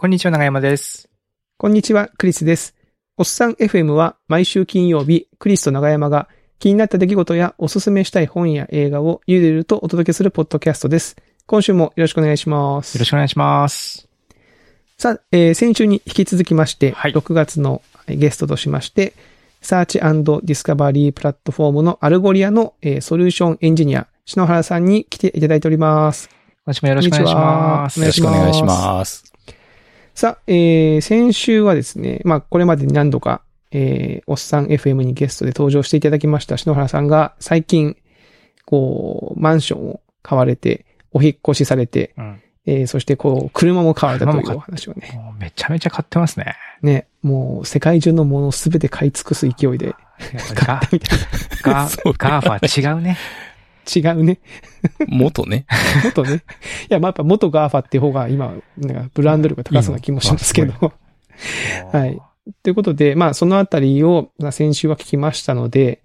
こんにちは、長山です。こんにちは、クリスです。おっさん FM は毎週金曜日、クリスと長山が気になった出来事やおすすめしたい本や映画をゆるゆるとお届けするポッドキャストです。今週もよろしくお願いします。よろしくお願いします。さあ、えー先週に引き続きまして、はい6月のゲストとしまして、 search discovery プラットフォームのアルゴリアの、えーソリューションエンジニア、篠原さんに来ていただいております。今週もよろしくお願いします。よろしくお願いします。さあ、えー、先週はですね、まあ、これまでに何度か、えー、おっさん FM にゲストで登場していただきました篠原さんが、最近、こう、マンションを買われて、お引っ越しされて、うん。えー、そしてこう、車も買われたというお話をね、めちゃめちゃ買ってますね。ね、もう、世界中のものをすべて買い尽くす勢いで、やっぱりガガ そう GAFA 違うね。違うね。元ね。元ね。いや、まあ、やっぱ元 GAFA っていう方が今、なんかブランド力が高そうな気もしますけど。はい。ということで、まあ、そのあたりを、まあ先週は聞きましたので、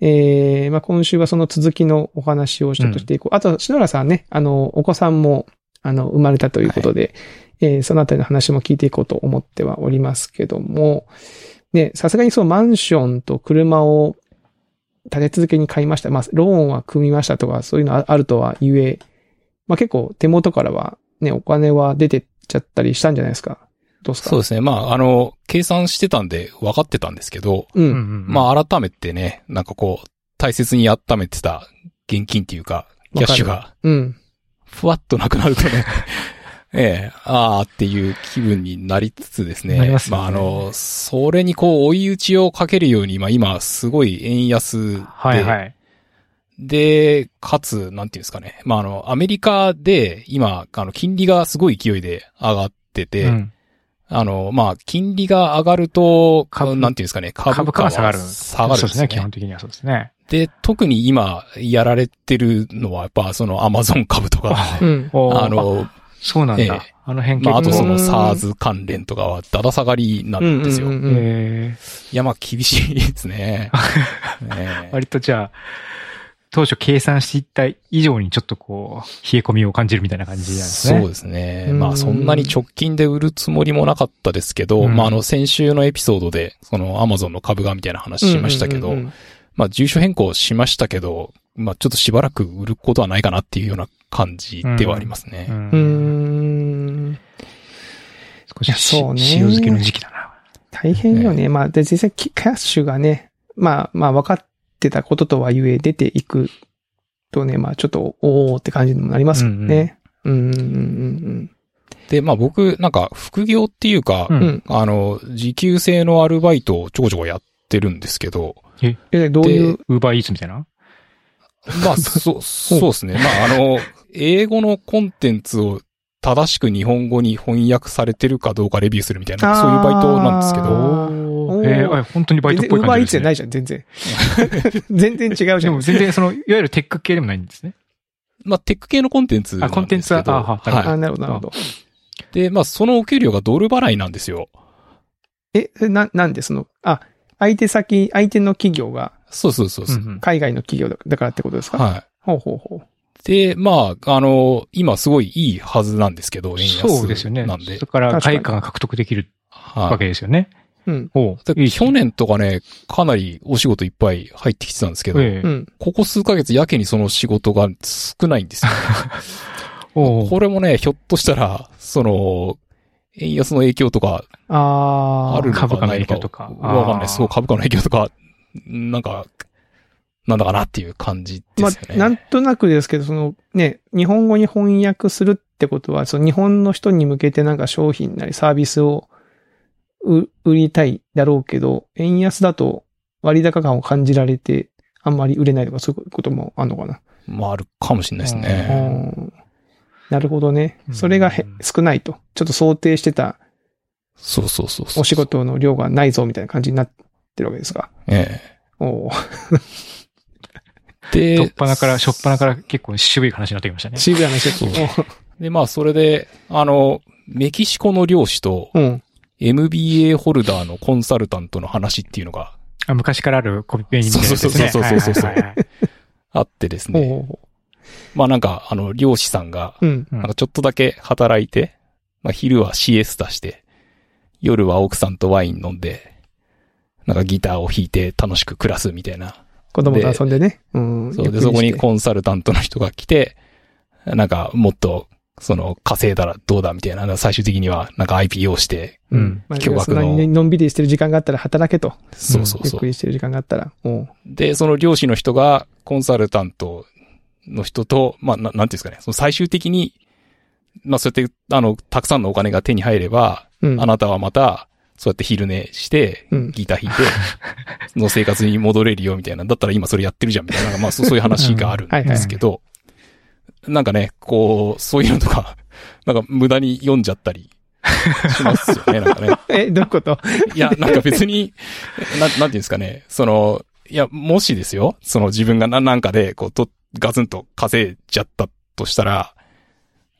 えー、まあ、今週はその続きのお話をちょっとしていこう。あと、篠原さんね、あの、お子さんも、あの、生まれたということで、えーそのあたりの話も聞いていこうと思ってはおりますけども、ね、さすがにそのマンションと車を立て続けに買いました。まあ、ローンは組みましたとか、そういうのああるとは言え、まあ結構手元からはね、お金は出てっちゃったりしたんじゃないですか。どうですか？そうですね。まあ、あの、計算してたんで分かってたんですけど、うん。まあ、改めてね、なんかこう、大切に温めてた現金っていうか、キャッシュが、うん。ふわっとなくなるとね、ええ、ああっていう気分になりつつですね。ますよねあ、あの、それにこう、追い打ちをかけるように、まあ今、すごい円安で、はいはい。で、かつ、なんていうんですかね。まあ、あの、アメリカで、今、あの、金利がすごい勢いで上がってて、うんあの、まあ、金利が上がると、株なんていうんですかね、株株価が下がる。下がるね。そうですね、基本的にはそうですね。で、特に今、やられてるのは、やっぱ、その、アマゾン株とか、うん。あ、の、そうなんだ。ええあの辺まあ、あとそうんの、SARS 関連とかは、だだ下がりなんですよ。うんうんうんうんえいや、まあ、厳しいですね。ーええ割とじゃあ、当初計算していった以上にちょっとこう、冷え込みを感じるみたいな感じなんですね。そうですね。うんまあそんなに直近で売るつもりもなかったですけど、うんまああの先週のエピソードで、そのアマゾンの株がみたいな話しましたけど、うんうんうんまあ住所変更しましたけど、まあちょっとしばらく売ることはないかなっていうような感じではありますね。うんうん。うーん。少しそうね塩漬けの時期だな。大変よね。まあ、で、実際、キキャッシュがね、まあ、まあ、分かってたこととはゆえ出ていくとね、まあ、ちょっと、おーって感じにもなりますもんね。うん、うん、うん、で、まあ僕なんか副業っていうか、うんうん。うん。あの、時給制のアルバイトをちょこちょこやってるんですけど、え、どういう、ウーバーイーツみたいな？まあ、そう、そうですね。まあ、あの、英語のコンテンツを正しく日本語に翻訳されてるかどうかレビューするみたいな、そういうバイトなんですけあど、えー、あ本当にバイトっぽいウーバーイーツじゃな感じですね。いじゃん、全然。全然違うじゃんでも。全然その、いわゆるテック系でもないんですね。まあ、テック系のコンテンツなんあコンテンツはあはあ、はなるほど、なるほど。い。で、まあ、そのお給料がドル払いなんですよ。え、な、なんでその、あ、相手先、相手の企業がそうそうそうそう。うんうん海外の企業だだからってことですか？はほうほうほう。い。で、まあ、あの、今すごいいいはずなんですけど、円安そうですよね。なんでそ。こから外貨が獲得できるわはい。けですよね。うん。おうで去年とかね、かなりお仕事いっぱい入ってきてたんですけど、ええうん。ここ数ヶ月やけにその仕事が少ないんですよ。おうこれもね、ひょっとしたら、その、円安の影響とかあるのか株価のないの影響とかわかんないそう、株価の影響とか、なんか、なんだかなっていう感じでますよね。あ、なんとなくですけど、そのね、日本語に翻訳するってことは、その日本の人に向けてなんか商品なりサービスをう売りたいだろうけど、円安だと割高感を感じられて、あんまり売れないとかそういうこともあんのかな。まあ、あるかもしれないですうね。んなるほどね。それがへうん少ないと。ちょっと想定してたそうそうそうそう。お仕。事の量がないぞみたいな感じになってるわけですか？ええ。でとっ、ぱなから、しょっぱなから結構渋い話になってきましたね。渋谷の人で、まあ、それで、あの、メキシコの漁師とうん。MBA ホルダーのコンサルタントの話っていうのがあ昔からあるコピペみたいなやつですね。そうそうそうそうそうはいはいはいはいあってですね。ほうほうほまあなんか、あの、漁師さんが、う。うん。うんなんかちょっとだけ働いて、まあ昼はシエスタして、夜は奥さんとワイン飲んで、なんかギターを弾いて楽しく暮らすみたいな。子供と遊んでね。うん。そうで、そこにコンサルタントの人が来て、なんかもっと、その、稼いだらどうだみたいな、最終的にはなんか IPO して、うん。まあ、驚愕のそんなにねのんびりしてる時間があったら働けと。そうそうそうゆっく。りしてる時間があったら。で、その漁師の人が、コンサルタントの人と、まあ、ななんていうんですかね、その最終的に、まあ、そうやって、あの、たくさんのお金が手に入れば、うん。あなたはまた、そうやって昼寝して、うん。ギター弾いて、の生活に戻れるよみたいな。だったら今それやってるじゃんみたいな、まあそうそういう話があるんですけど、なんかね、こう、そういうのとか、なんか無駄に読んじゃったりしますよね、なんかね。え、どういうこと？いや、なんか別に、なん、なんていうんですかね、その、いや、もしですよ、その自分がななんかで、こう、と、ガツンと稼いじゃったとしたら、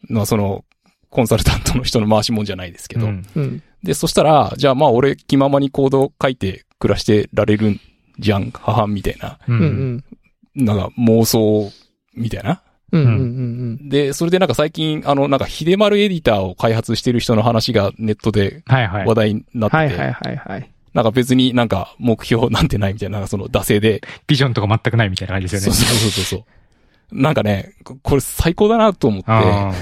まあその、コンサルタントの人の回しもんじゃないですけど、うん。うん。で、そしたら、じゃあまあ俺気ままにコード書いて暮らしてられるんじゃん、母みたいな、う。うんん。うん。なんか妄想みたいな。うん。うん。うん。で、それでなんか最近、あの、なんか秀丸エディターを開発してる人の話がネットではいはい話。題になってて、はいはいはいはい。なんか別になんか目標なんてないみたいな、その惰性で。ビジョンとか全くないみたいな感じですそうよね。そうそうそう。なんかね、ここれ最高だなと思って、あ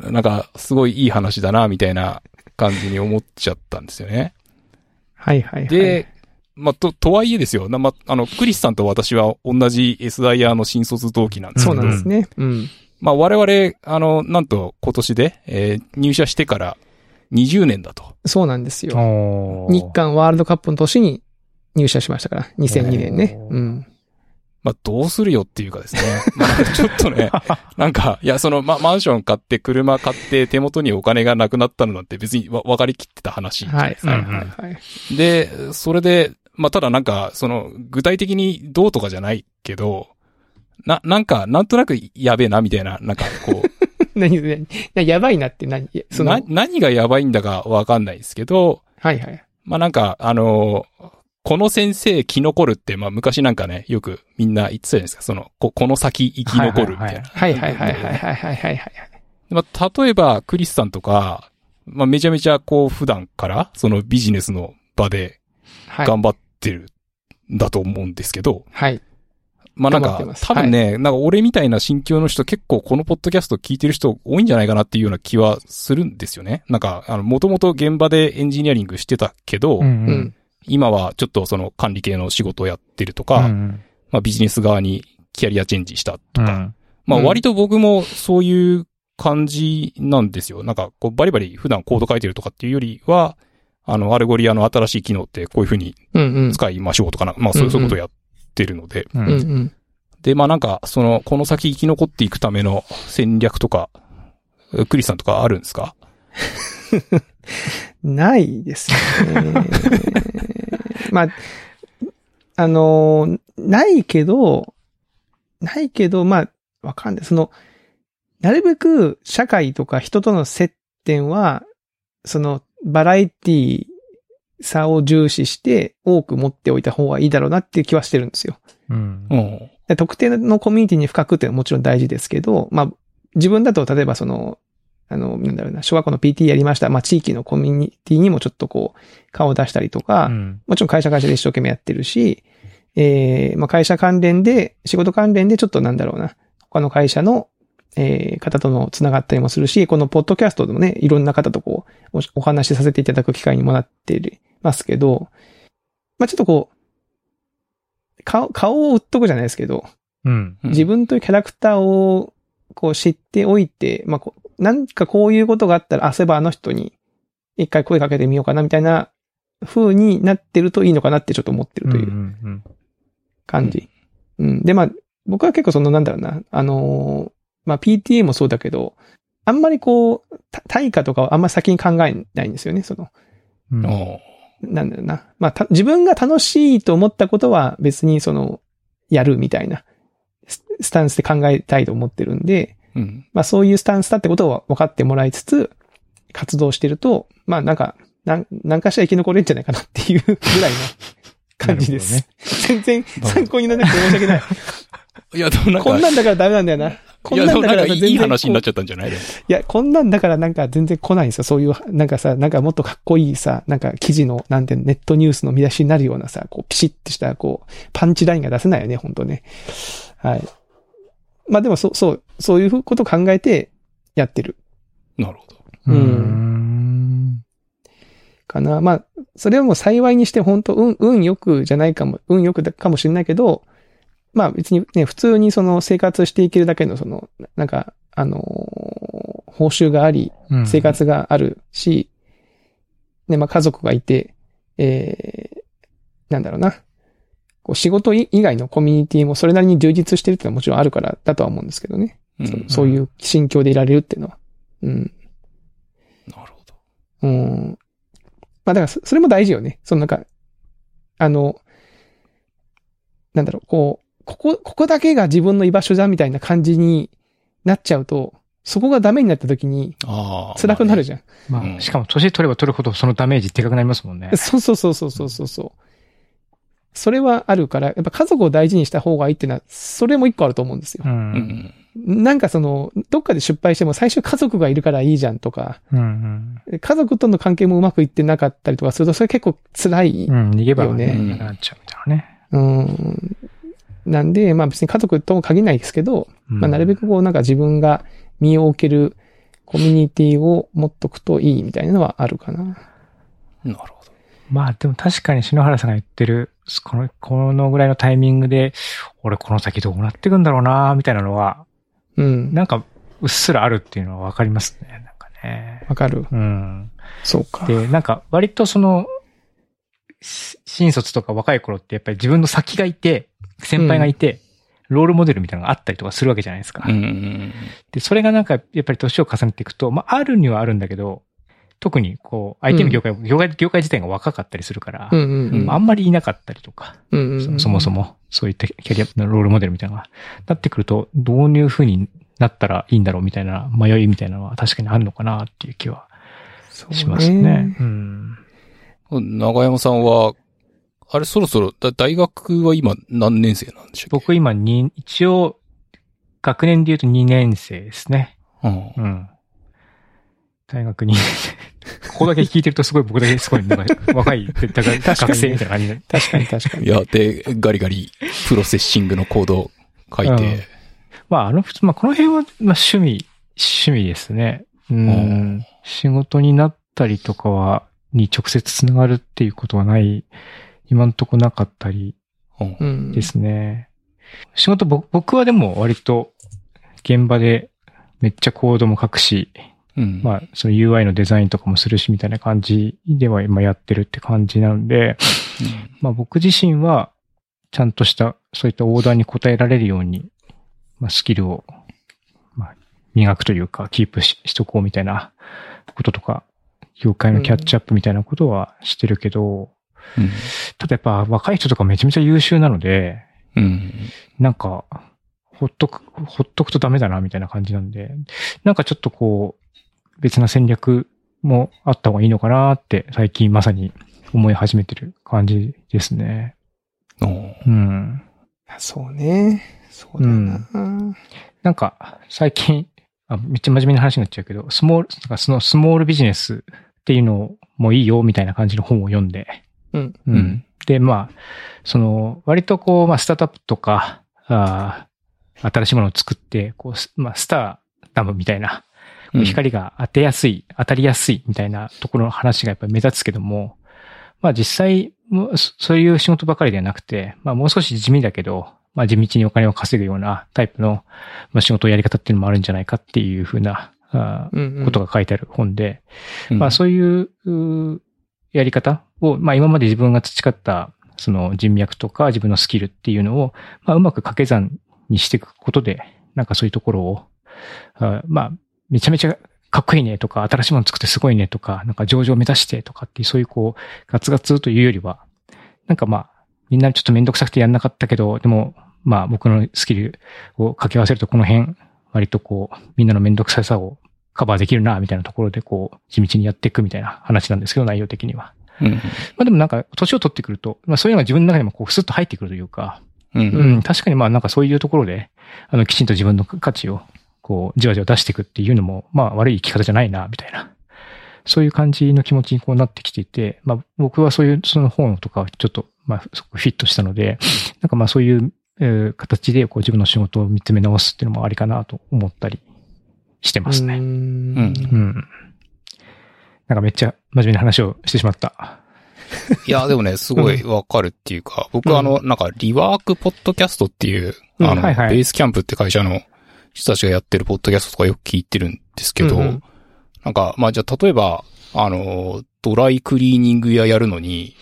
なんかすごいいい話だな、みたいな感じに思っちゃったんですよね。はいはいはい。で、まあ、と、とはいえですよ。なま、あの、クリスさんと私は同じ S ダイヤの新卒同期なんですけど、そうなんですね。うん。まあ、我々、あの、なんと今年で、えー入社してから20年だと。そうなんですーよ。日韓ワールドカップの年に入社しましたから。2002年ね。うん。まあ、どうするよっていうかですね。まあ、ちょっとね、なんか、いや、その、ま、マンション買って、車買って、手元にお金がなくなったのなんて別にわ分かりきってた話じゃなはいいですか。はいはいはい。で、それで、まあ、ただなんか、その、具体的にどうとかじゃないけど、な、なんか、なんとなくやべえな、みたいな、なんか、こう、何、何、いややばいなって何その、な、何がやばいんだかわかんないですけど、はいはい。まあ、なんか、あのこの先生生き残るって、まあ、昔なんかね、よくみんな言ってたじゃないですか。その、ここの先生き残るみたいな。はいはいはいはいはいはいはい。まあ、例えば、クリスさんとか、まあ、めちゃめちゃこう、普段から、そのビジネスの場で。頑張ってるんだと思うんですけど、はい。まあなんか、多分ね、なんか俺みたいな心境の人結構このポッドキャスト聞いてる人多いんじゃないかなっていうような気はするんですよね。なんか、あの、もともと現場でエンジニアリングしてたけど、うんうん。今はちょっとその管理系の仕事をやってるとうか、ん。まあビジネス側にキャリアチェンジしたとか、うん。まあうん。割と僕もそういう感じなんですよ。なんかこうバリバリ普段コード書いてるとかっていうよりは、あの、 Algolia の新しい機能ってこういう風にうんうん。使いましょうとかな、まあそういうそういうことをやってるので、ううんんうん。で、まあなんか、その、この先生き残っていくための戦略とか、クリスさんとかあるんですか？ないですね。まあ、あのーないけど、ないけど、まあ、わかんない。その、なるべく社会とか人との接点は、その、バラエティさを重視して多く持っておいた方がいいだろうなっていう気はしてるんですよ。うん特定のコミュニティに深くっていうのはもちろん大事ですけど、まあ、自分だと例えばその、あの、なんだろうな、小学校の PT やりました。まあ、地域のコミュニティにもちょっとこう、顔を出したりとか、うんもちろん会社会社で一生懸命やってるし、えー、まあ、会社関連で、仕事関連でちょっとなんだろうな、他の会社の、えー、方との繋がったりもするし、このポッドキャストでもね、いろんな方とこう、おお話しさせていただく機会にもなってますけど、まあ、ちょっとこう、顔、顔を売っとくじゃないですけど、うん。うん自分というキャラクターをこう知っておいて、まあこう、なんかこういうことがあったら、あ、そういえばあの人に一回声かけてみようかなみたいな風になってるといいのかなってちょっと思ってるといううん感じ。うん。で、まあ、僕は結構そのなんだろうな、あのーまあ PTA もそうだけど、あんまりこう、た対価とかをあんまり先に考えないんですよね、その。うんなんだろうな。まあ、た自分が楽しいと思ったことは別にその、やるみたいなススタンスで考えたいと思ってるんで、うん。まあそういうスタンスだってことを分かってもらいつつ、活動してると、まあなんか、なん、なんかしら生き残れるんじゃないかなっていうぐらいの感じです。なる 全然参考にならなくて申し訳ない。いや、でもなんか、こんなんだからダメなんだよな。こいや、でもなんかいい全然こ話になっちゃったんじゃないいや、こんなんだからなんか全然来ないんですよ。そういう、なんかさ、なんかもっとかっこいいさ、なんか記事の、なんてネットニュースの見出しになるようなさ、こうピシッとした、こう、パンチラインが出せないよね、本当ね。はい。まあでもそう、そう、そういうことを考えてやってる。なるほど。うんん。かな。まあ、それはもう幸いにして本当運、運よくじゃないかも、運よくだかもしれないけど、まあ別にね、普通にその生活していけるだけのその、なんか、あのー報酬があり、うん生活があるし、ね、まあ家族がいて、えー、なんだろうな。こう仕事以外のコミュニティもそれなりに充実してるっていうのはもちろんあるからだとは思うんですけどね。うん。そそういう心境でいられるっていうのは。うん。なるほど。うん。まあだからそ、それも大事よね。そのなんか、あの、なんだろう、こう、ここ、ここだけが自分の居場所だみたいな感じになっちゃうと、そこがダメになった時にああ。辛くなるじゃん。まうんあ、しかも年取れば取るほどそのダメージでかくなりますもんね。そうそうそうそうそうそうそう。それはあるから、やっぱ家族を大事にした方がいいっていうのは、それも一個あると思うんですよう。。うんん。なんかその、どっかで失敗しても最初家族がいるからいいじゃんとか、うん家族との関係もうまくいってなかったりとかすると、それ結構辛いうん。うん。逃げ場がよね、ねなくなっちゃうみたいなね。うん。なんで、まあ別に家族とも限らないですけど、うんまあなるべくこうなんか自分が身を置けるコミュニティを持っとくといいみたいなのはあるかな。なるほど。まあでも確かに篠原さんが言ってる、この、このぐらいのタイミングで、俺この先どうなってくんだろうな、みたいなのは、うん。なんか、うっすらあるっていうのはわかりますね。なんかね。わかる。うん。そうか。で、なんか、割とその、し新卒とか若い頃ってやっぱり自分の先がいて、先輩がいて、ロールモデルみたいなのがあったりとかするわけじゃないですか。うん。で、それがなんか、やっぱり年を重ねていくと、まあ、あるにはあるんだけど、特にこう、IT の業界、業界、業界自体が若かったりするから、うんうんうん。まああんまりいなかったりとか、うんうんうんそそもそ。も、そういったキャリアのロールモデルみたいなのが、なってくると、どういう風になったらいいんだろうみたいな迷いみたいなのは確かにあるのかなっていう気はそうしますね。うん。長山さんは、あれそろそろ、だ大学は今何年生なんでしょう僕今に、一応、学年で言うと2年生ですね。うんうん。大学に、ここだけ聞いてるとすごい僕だけすごいなんか若い、学生みたいな感じで。確かに確かに。いや、で、ガリガリ、プロセッシングのコード書いて、まあ、あの、まあ、この辺は、まあ、趣味、趣味ですね。うん。仕事になったりとかは、に直接つながるっていうことはない、今んとこなかったり。ですね。仕事、僕僕はでも割と、現場でめっちゃコードも書くし、うん。まあ、その UI のデザインとかもするし、みたいな感じでは今やってるって感じなんで、まあ僕自身は、ちゃんとした、そういったオーダーに応えられるように、まあスキルを、まあ、磨くというか、キープししとこうみたいなこととか、業界のキャッチアップみたいなことはしてるけど、うん。ただやっぱ若い人とかめちゃめちゃ優秀なので、うん。なんか、ほっとく、ほっとくとダメだな、みたいな感じなんで、なんかちょっとこう、別な戦略もあった方がいいのかなって、最近まさに思い始めてる感じですね。うんうん。そうね。そうだな。なんか、最近、あめっちゃ真面目な話になっちゃうけど、スモール、なんかそのスモールビジネスっていうのもいいよ、みたいな感じの本を読んで、うん。ううんん。で、まあ、その、割とこう、まあ、スタートアップとか、あー新しいものを作って、こうす、まあ、スターダムみたいな、うん光が当てやすい、当たりやすいみたいなところの話がやっぱり目立つけども、まあ実際、そそういう仕事ばかりではなくて、まあもう少し地味だけど、まあ地道にお金を稼ぐようなタイプの、まあ、仕事をやり方っていうのもあるんじゃないかっていうふうな。ことが書いてある本で、うんまあそういうやり方を、まあ今まで自分が培ったその人脈とか自分のスキルっていうのを、まあうまく掛け算にしていくことで、なんかそういうところを、あまあめちゃめちゃかっこいいねとか、新しいもの作ってすごいねとか、なんか上場を目指してとかっていうそういうこう、ガツガツというよりは、なんかまあ、みんなちょっとめんどくさくてやんなかったけど、でも、まあ僕のスキルを掛け合わせるとこの辺、割とこう、みんなのめんどくささをカバーできるな、みたいなところでこう、地道にやっていくみたいな話なんですけど、内容的には。うん。まあでもなんか、年を取ってくると、まあそういうのが自分の中にもこう、スッと入ってくるというか、う。うんん、確かにまあなんかそういうところで、あの、きちんと自分の価値を、こう、じわじわ出していくっていうのも、まあ悪い生き方じゃないな、みたいな。そういう感じの気持ちにこうなってきていて、まあ僕はそういう、その本とかちょっと、まあフィットしたので、なんかまあそういう、えー形でこう自分の仕事を見つめ直すっていうのもありかなと思ったりしてますね。うーんうん。なんかめっちゃ真面目な話をしてしまった。いや、でもね、すごいわかるっていうか、僕はあの、なんか、リワークポッドキャストっていう、うんあの、ベースキャンプって会社の人たちがやってるポッドキャストとかよく聞いてるんですけど、うんうんなんか、まあじゃあ例えば、あの、ドライクリーニング屋やるのに、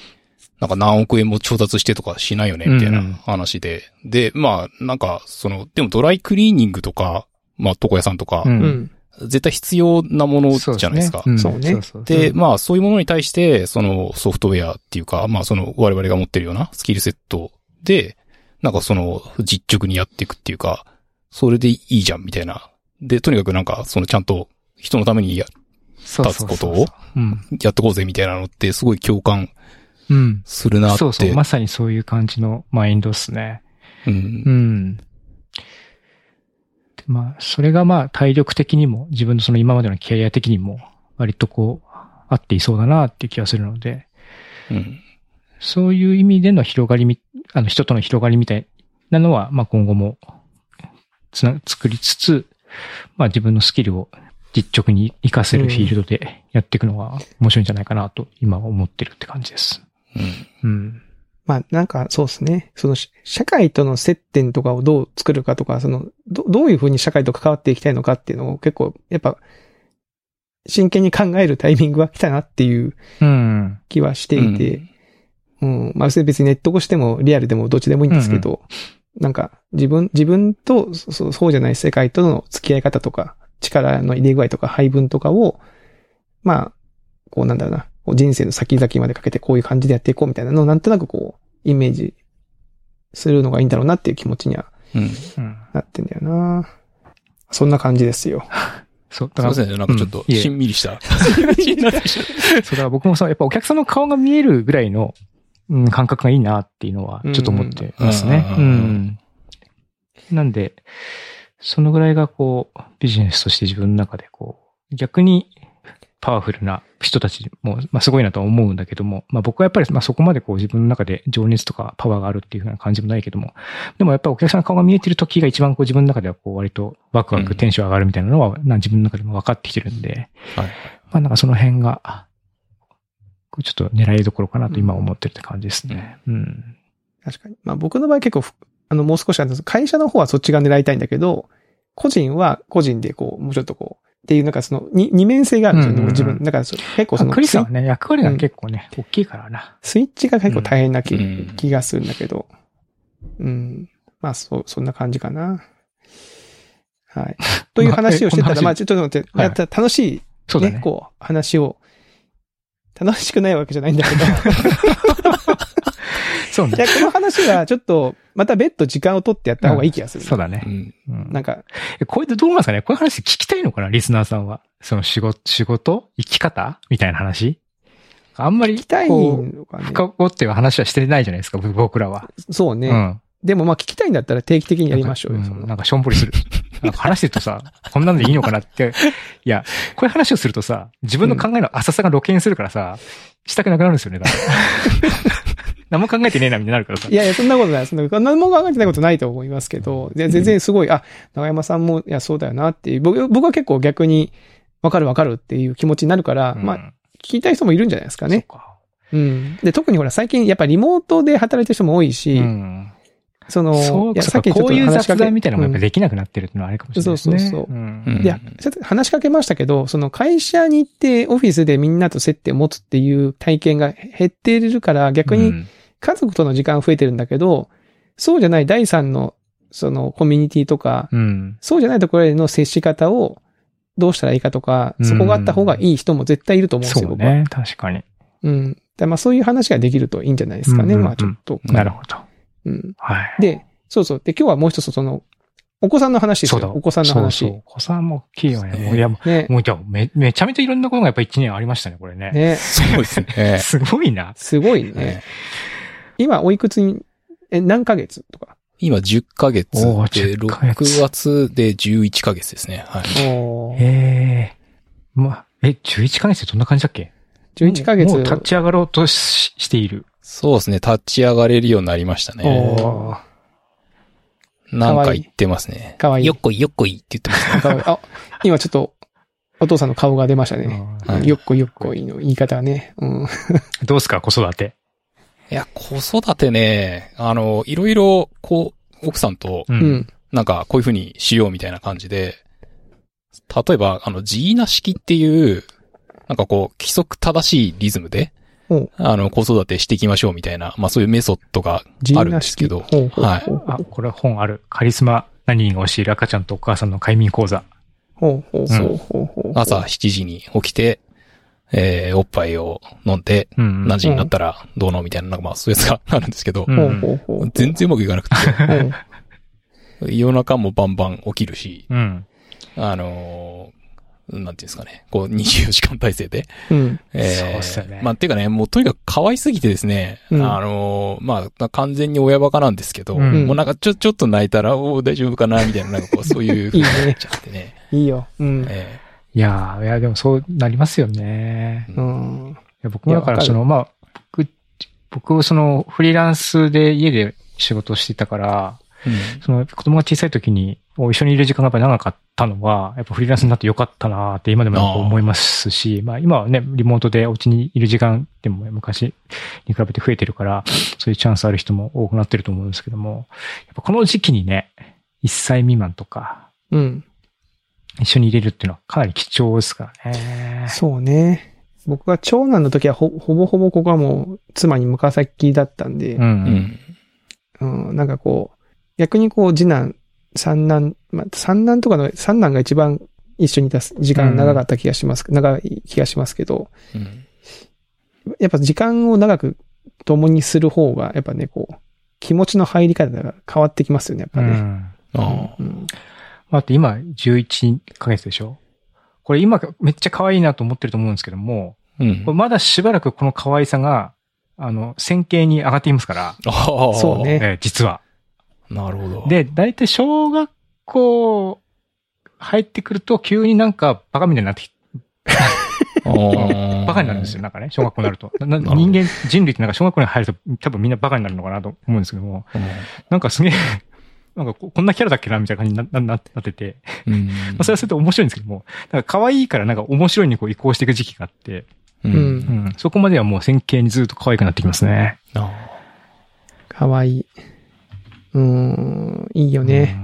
なんか何億円も調達してとかしないよね、みたいなうんうん話で。で、まあ、なんか、その、でもドライクリーニングとか、まあ、床屋さんとか、う。うんん。絶対必要なものじゃないですか。んそうねで、まあ、そういうものに対して、そのソフトウェアっていうか、まあ、その我々が持ってるようなスキルセットで、なんかその実直にやっていくっていうか、それでいいじゃんみたいな。で、とにかくなんか、そのちゃんと人のためにや立つことをうん。やってこうぜみたいなのってすごい共感うん。するなって。そうそう。まさにそういう感じのマインドっすね。うんう。ん。でまあ、それがまあ、体力的にも、自分のその今までのキャリア的にも、割とこう、合っていそうだなっていう気がするので、うん。そういう意味での広がりみ、あの、人との広がりみたいなのは、まあ今後も、つな、作りつつ、まあ自分のスキルを実直に活かせるフィールドでやっていくのが面白いんじゃないかなと今は思ってるって感じです。うん。うん。まあ、なんか、そうですね。その、し社会との接点とかをどう作るかとか、その、ど、どういうふうに社会と関わっていきたいのかっていうのを結構、やっぱ、真剣に考えるタイミングが来たなっていううん。気はしていて、うん。まあ、それ別にネット越してもリアルでもどっちでもいいんですけど、なんか、自分、自分と、そそうじゃない世界との付き合い方とか、力の入れ具合とか配分とかを、まあ、こうなんだろうな、こう人生の先々までかけてこういう感じでやっていこうみたいなのをなんとなくこう、イメージするのがいいんだろうなっていう気持ちにはうん。うん。なってんだよなそんな感じですよ。そう、だから、すいませんね。なんかちょっとしんみりした。そうだから僕もさ、やっぱお客さんの顔が見えるぐらいの、うん、感覚がいいなっていうのは、ちょっと思ってますね。ううんん。なんで、そのぐらいがこう、ビジネスとして自分の中でこう、逆にパワフルな人たちも、まあすごいなとは思うんだけども、まあ僕はやっぱりまあそこまでこう自分の中で情熱とかパワーがあるっていうふうな感じもないけども、でもやっぱりお客さんの顔が見えてる時が一番こう自分の中ではこう割とワクワうんクテンション上がるみたいなのは、な自分の中でも分かってきてるんで、はい。まあなんかその辺が、ちょっと狙いどころかなと今思ってるって感じですね。うん。確かに。まあ僕の場合結構ふ、あの、もう少しあの会社の方はそっちが狙いたいんだけど、個人は個人でこう、もうちょっとこう、っていうなんかその、に二面性があるんですよね、うんうんうん自分。だからそ結構その、クリスはね、役割が結構ね、大きいからな。スイッチが結構大変な気,、うん気がするんだけど。うん。まあ、そう、そんな感じかな。はい。という話をしてたら、まあえまあ、ちょっと待って、はいやったら楽しい、そうだね。こう、話を、楽しくないわけじゃないんだけど。そうね。いや、この話はちょっと、また別途時間を取ってやった方がいい気がする。そうだね。うん。うんなんか、えこれでどうなんですかね？こういう話聞きたいのかな？リスナーさんは。その仕事、仕事？生き方？みたいな話？あんまり、聞きたいこうのかね。深掘っていう話はしてないじゃないですか、僕らは。そうね。うん。でもまあ聞きたいんだったら定期的にやりましょうよ。なんかんなんかしょんぼりする。話してるとさ、こんなんでいいのかなって。いや、こういう話をするとさ、自分の考えの浅さが露見するからさ、したくなくなるんですよね。何も考えてねえな、みたいになるからさ。いやいや、そんなことない。そんな、何も考えてないことないと思いますけど、で全然すごい、あ、長山さんも、いや、そうだよなっていう、僕僕は結構逆に、わかるわかるっていう気持ちになるから、うんまあ、聞きたい人もいるんじゃないですかね。そっかうん。で、特にほら、最近、やっぱリモートで働いてる人も多いし、うん。その、そういやそうかこういう雑談みたいなのもやっぱうんできなくなってるっていうのはあるかもしれないですね。そうそうそううんいや、ちょっと話しかけましたけど、その会社に行ってオフィスでみんなと接点を持つっていう体験が減っているから、逆にうん家族との時間増えてるんだけど、そうじゃない第三の、そのコミュニティとか、うん。そうじゃないところへの接し方をどうしたらいいかとか、うんそこがあった方がいい人も絶対いると思うんですよ、僕は。そうね、確かに。うん。でまあそういう話ができるといいんじゃないですかね。うんうんうんまあちょっと。なるほど。うん。はい。で、そうそう。で、今日はもう一つその、お子さんの話ですそうだ。。よお子さんの話。そうそう。お子さんも大きいよね。もういや、もねう、。もうじゃあめ、めちゃめちゃいろんなことがやっぱ一年ありましたね、これね。ね。そうですね。すごいな。すごいね。今、おいくつに、え、何ヶ月とか？今10ヶ月で、10ヶ月6月で11ヶ月ですね。はい。おーええまあ、え、11ヶ月ってどんな感じだっけ？11ヶ月。もう立ち上がろうとししている。そうですね。立ち上がれるようになりましたね。おーなんか言ってますね。かわいいよっこいよっこいって言ってます。かわいいあ、今ちょっと、お父さんの顔が出ましたね。はいよっこよっこいの言い方はね。うん。どうすか、子育て？いや、子育てね、あの、いろいろ、こう、奥さんと、うう。ん。なんか、こういう風にしようみたいな感じで、例えば、あの、ジーナ式っていう、なんかこう、規則正しいリズムであの、子育てしていきましょうみたいな、まあそういうメソッドがあるん。ですけど、はいあ、これ本ある。カリスマ何人が教える赤ちゃんとお母さんの快眠講座。ほうほうほうほうほう。朝7時に起きて、えー、おっぱいを飲んで、うん何時になったらどうのみたいな、なんかまあそういうやつがあるんですけど。全然うまくいかなくて、うん。夜中もバンバン起きるし、うん。あのーなんていうんですかね、こう24時間体制で、うん。えーそうっすよねまあ、ていうかね、もうとにかく可愛すぎてですね、うんあのーまあ、完全に親バカなんですけど、うんもうなんかちょ、ちょっと泣いたら、おー大丈夫かなみたいな、なんかこう、そういう風 いいになっね。ちゃってね。いいよ。うん。えいやー、いや、でもそうなりますよね。ーうん。いや僕もだからその、まあ、僕、僕、その、フリーランスで家で仕事をしてたから、うんその、子供が小さい時に、一緒にいる時間がやっぱり長かったのは、やっぱフリーランスになってよかったなーって今でも思いますし、まあ今はね、リモートでお家にいる時間でも昔に比べて増えてるから、そういうチャンスある人も多くなってると思うんですけども、やっぱこの時期にね、1歳未満とか、うん。一緒に入れるっていうのはかなり貴重ですからね。そうね。僕が長男の時はほ、ほぼほぼここはもう妻に向先だったんでう、ん。うん。うん、なんかこう、逆にこう、次男、三男、まあ、三男とかの、三男が一番一緒にいた時間長かった気がします、長い気がしますけど、うん。やっぱ時間を長く共にする方が、やっぱね、こう、気持ちの入り方が変わってきますよね、やっぱね。うん。ああ。うん。あと今、11ヶ月でしょ？これ今めっちゃ可愛いなと思ってると思うんですけども、うん。これまだしばらくこの可愛さが、あの、線形に上がっていますから、ああ。そうね。えー実は。なるほど。、で、大体小学校入ってくると急になんかバカみたいになってき バカになるんですよ、なんかね、小学校になると。な人間、人類ってなんか小学校に入ると多分みんなバカになるのかなと思うんですけども、なんかすげえ、なんかここんなキャラだっけなみたいな感じにななななってて、うん。まあ、それはそれで面白いんですけども、なんか可愛いからなんか面白いにこう移行していく時期があって、う。うんうん、そこまではもう線形にずっと可愛くなってきますね。あかわいい。うーん、いいよね。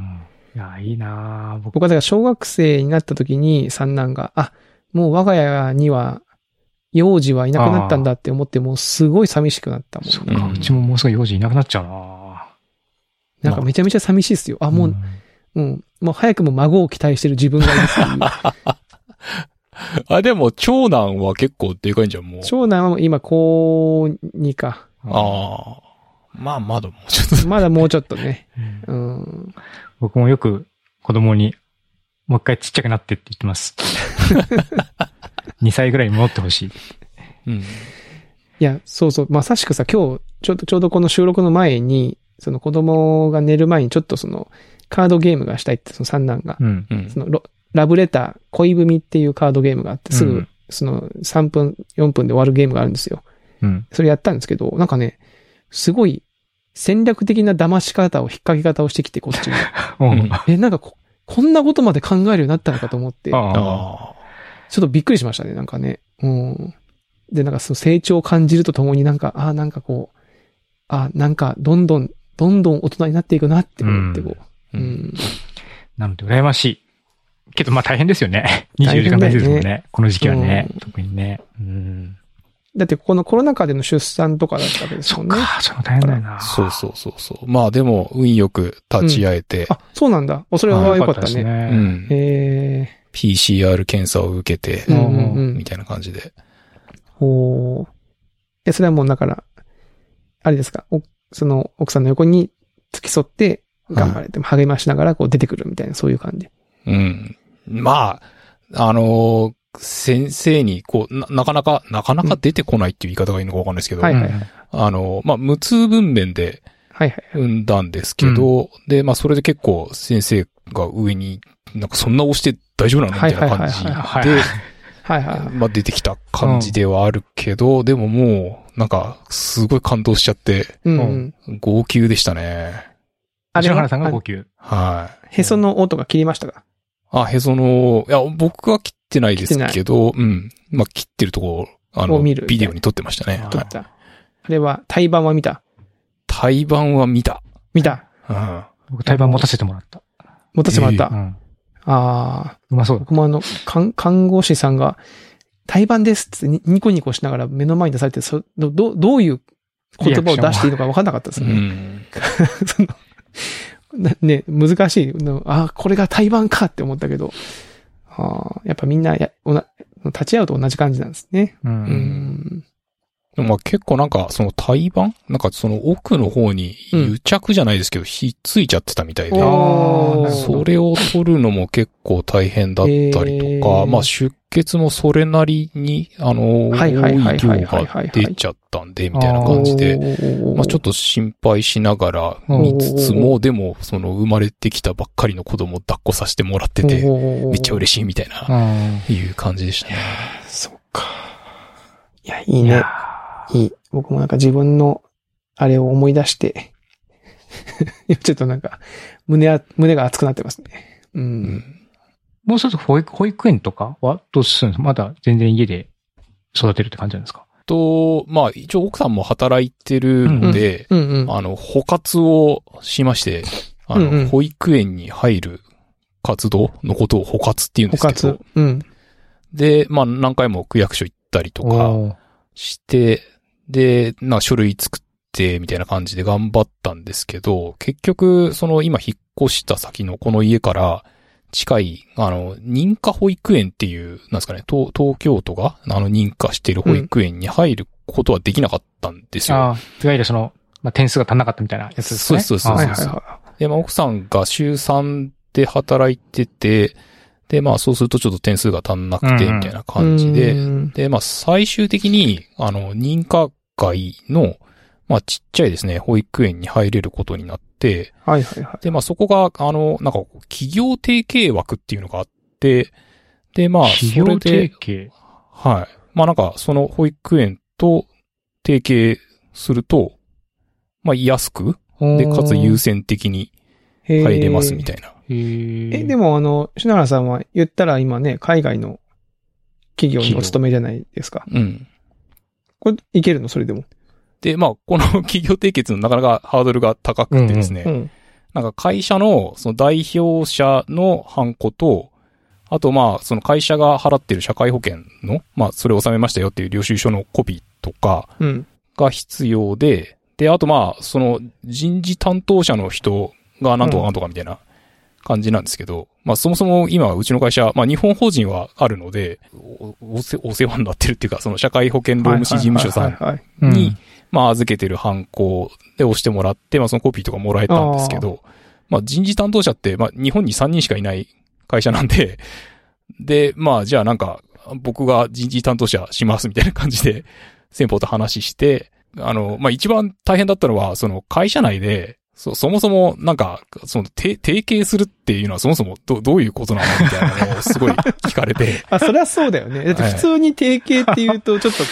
うん。いや、いいなぁ僕、僕はだから小学生になった時に三男が、あ、もう我が家には、幼児はいなくなったんだって思って、もうすごい寂しくなったもん。そっか、うちももうすぐ幼児いなくなっちゃうななんかめちゃめちゃ寂しいですよ。あ、ぁもう、んうん、もう早くも孫を期待してる自分がいるっていう。あ。あ、でも、長男は結構でかいんじゃん、もう。長男は今高2か。ああ。まあ、まだもうちょっと。まだもうちょっとね。うんうん。僕もよく子供に、もう一回ちっちゃくなってって言ってます。2歳ぐらいに戻ってほしい。うん。いや、そうそう。まさしくさ、今日、ちょうど、ちょうどこの収録の前に、その子供が寝る前にちょっとその、カードゲームがしたいって、その三男が。うん。うんそのロ、ラブレター、恋文っていうカードゲームがあって、すぐうん、その3分、4分で終わるゲームがあるんですよ。うん。それやったんですけど、なんかね、すごい戦略的な騙し方を、引っ掛け方をしてきて、こっちに。うん。え、なんかこ、こんなことまで考えるようになったのかと思って、ちょああ。ああ。っとびっくりしましたね、なんかね。うん。で、なんかその成長を感じるとともになんか、ああ、なんかこう、あなんか、どんどん、どんどん大人になっていくなって思って、こう。ううんん。なので、羨ましい。けど、まあ大変ですよね。24大変だよね時間大事ですもんね。この時期はねう。ん特にね。うん。だって、このコロナ禍での出産とかだったわけですもんね。そっか、それも大変だよな。そうそうそうそう。まあでも、運よく立ち会えて、あ、そうなんだ。おそれは良かったですね。うん。へ PCR 検査を受けてえ。う、んうんうんみ。たいな感じで。ほう。え、それはもうだから、あれですか、おその奥さんの横に付き添って、頑張れて、励ましながらこう出てくるみたいな、そういう感じ。うん。まあ、あのー先生に、こうな、なかなか、なかなか出てこないっていう言い方がいいのかわかんないですけど、はいはいうんあのーまあ、無痛分娩で、はいはい。産んだんですけど、で、まあそれで結構先生が上に、なんかそんな押して大丈夫なのみたいな感じはいはいで、はいはい。まあ出てきた感じではあるけど、でももう、なんか、すごい感動しちゃって、うんうん。号泣でしたね。あ篠原さんが号泣。はい。へその音が切りましたか？あ、へその、いや、僕は切ってないですけど、うん。まあ切ってるところ、あの、を見るビデオに撮ってましたね。はい撮った。あれは、対バンは見た？対バンは見た。見たうん。僕、対バン持たせてもらった。持たせてもらった？うん。ああ、うまそうだ。僕もあの、看看護師さんが、対バンですってニニコニコしながら目の前に出されて、そど、どどういう言葉を出していいのか分かんなかったですうね。ん。そのな ね、難しいの。あ、これが対バンかって思ったけど、あーやっぱみんなや、おな、立ち会うと同じ感じなんですね。う。うんん。でもまあ結構なんか、その対バン？なんかその奥の方に癒着じゃないですけど、ひっついちゃってたみたいで、それを取るのも結構大変だったりとか、まあ出血もそれなりに、あの、多はいいはいはい量はいはい。はいが出ちゃったんで、みたいな感じで、まあちょっと、と心配しながら見つつも、でもその生まれてきたばっかりの子供を抱っこさせてもらってて、めっちゃ嬉しいみたいな、うん。いう感じでしたね。そっか。いや、いいね。いい。僕もなんか自分の、あれを思い出して、ちょっとなんか、胸あ、胸が熱くなってますね。う。うんんもう一つ保育、保育園とかはどうするんですか？まだ全然家で育てるって感じなんですか？と、まあ一応奥さんも働いてるんで、うんうん。あの、補活をしまして、あの、うんうん保育園に入る活動のことを補活って言うんで補すけど活。。うん。で、まあ何回も区役所行ったりとかして、で、な書類作って、みたいな感じで頑張ったんですけど、結局、その今引っ越した先のこの家から、近い、あの、認可保育園っていう、なんですかね、東東京都が、あの、認可している保育園に入ることはできなかったんですよ。ああ、いわゆるその、まあ、点数が足んなかったみたいなやつですね。そうそうそうはいそうはいはで、まあ、奥さんが週3で働いてて、で、まあ、そうするとちょっと点数が足んなくて、みたいな感じで、うんで、まあ、最終的に、あの、認可外の、まあ、ちっちゃいですね、保育園に入れることになって、はいはいはい。で、まあ、そこが、あの、なんか、企業提携枠っていうのがあって、で、まあ、企業それで提、携？はい。まあ、なんか、その保育園と提携すると、まあ、安く、で、かつ優先的に入入れますみたいな。え、でもあの、篠原さんは言ったら今ね、海外の企業にお勤めじゃないですか。うん。これ、いけるの？それでも。で、まあ、この 企業締結のなかなかハードルが高くてですね、うん。なんか会社の、その代表者のハンコと、あとまあ、その会社が払ってる社会保険の、まあ、それを納めましたよっていう領収書のコピーとかうん。が必要で、で、あとまあ、その人事担当者の人がなんとかなんとかみたいな感じなんですけど、まあそもそも今うちの会社、まあ日本法人はあるので、おお世お世話になってるっていうか、その社会保険労務士事務所さんに、まあ預けてるハンコで押してもらって、まあそのコピーとかもらえたんですけど、まあ人事担当者って、まあ日本に3人しかいない会社なんで、で、まあじゃあなんか、僕が人事担当者しますみたいな感じで、先方と話して、あの、まあ一番大変だったのは、その会社内で、そ、そもそも、なんか、その、て、提携するっていうのはそもそもど、どういうことなのみたいなのをすごい 聞かれて、あ、そりゃそうだよね。だって普通に提携って言うと、ちょっとこ